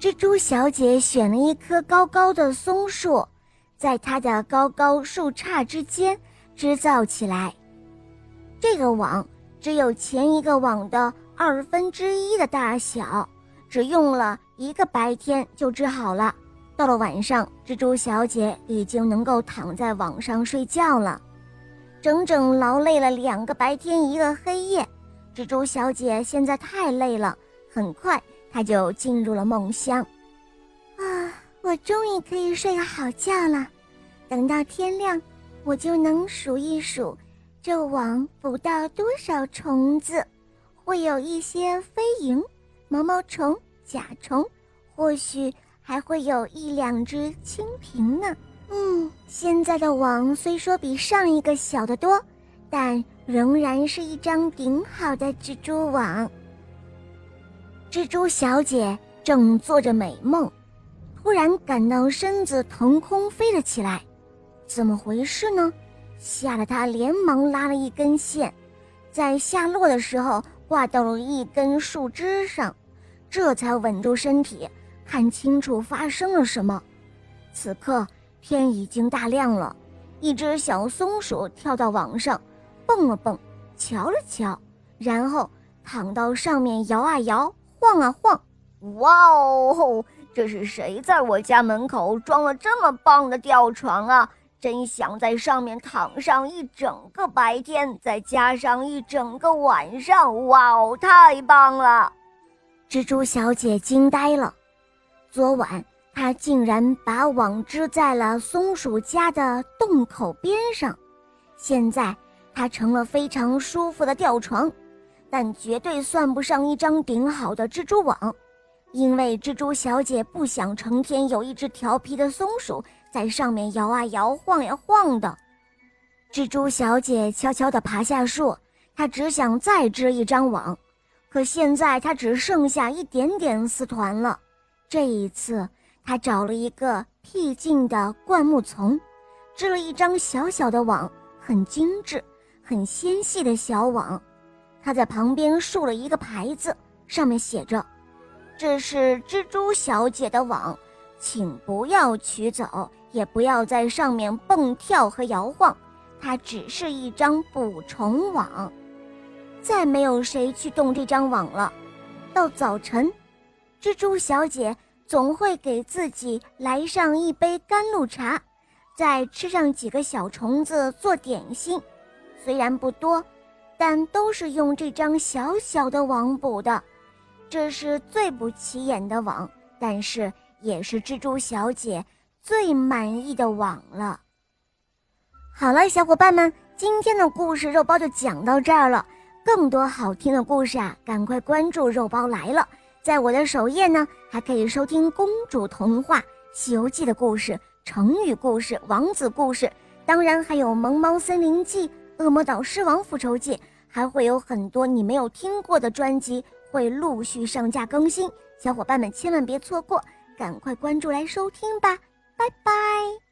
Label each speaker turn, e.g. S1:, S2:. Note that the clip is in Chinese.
S1: 蜘蛛小姐选了一棵高高的松树，在它的高高树杈之间织造起来。这个网只有前一个网的二分之一的大小，只用了一个白天就织好了。到了晚上，蜘蛛小姐已经能够躺在网上睡觉了。整整劳累了两个白天，一个黑夜，蜘蛛小姐现在太累了。很快，他就进入了梦乡。啊，我终于可以睡个好觉了。等到天亮，我就能数一数，这网捕到多少虫子，会有一些飞蝇、毛毛虫、甲虫，或许。还会有一两只蜻蜓呢。嗯，现在的网虽说比上一个小得多，但仍然是一张顶好的蜘蛛网。蜘蛛小姐正做着美梦，突然感到身子腾空飞了起来，怎么回事呢？吓得她连忙拉了一根线，在下落的时候挂到了一根树枝上，这才稳住身体。看清楚发生了什么。此刻天已经大亮了，一只小松鼠跳到网上，蹦了蹦，瞧了瞧，然后躺到上面摇啊摇，晃啊晃。
S2: 哇哦，这是谁在我家门口装了这么棒的吊床啊？真想在上面躺上一整个白天，再加上一整个晚上。哇哦，太棒了！
S1: 蜘蛛小姐惊呆了。昨晚，她竟然把网织在了松鼠家的洞口边上，现在它成了非常舒服的吊床，但绝对算不上一张顶好的蜘蛛网，因为蜘蛛小姐不想成天有一只调皮的松鼠在上面摇啊摇、晃呀晃的。蜘蛛小姐悄悄地爬下树，她只想再织一张网，可现在她只剩下一点点丝团了。这一次，他找了一个僻静的灌木丛，织了一张小小的网，很精致、很纤细的小网。他在旁边竖了一个牌子，上面写着：“这是蜘蛛小姐的网，请不要取走，也不要在上面蹦跳和摇晃。它只是一张捕虫网。”再没有谁去动这张网了。到早晨。蜘蛛小姐总会给自己来上一杯甘露茶，再吃上几个小虫子做点心。虽然不多，但都是用这张小小的网补的。这是最不起眼的网，但是也是蜘蛛小姐最满意的网了。好了，小伙伴们，今天的故事肉包就讲到这儿了。更多好听的故事啊，赶快关注肉包来了。在我的首页呢，还可以收听公主童话《西游记》的故事、成语故事、王子故事，当然还有《萌猫森林记》《恶魔岛狮王复仇记》，还会有很多你没有听过的专辑会陆续上架更新，小伙伴们千万别错过，赶快关注来收听吧，拜拜。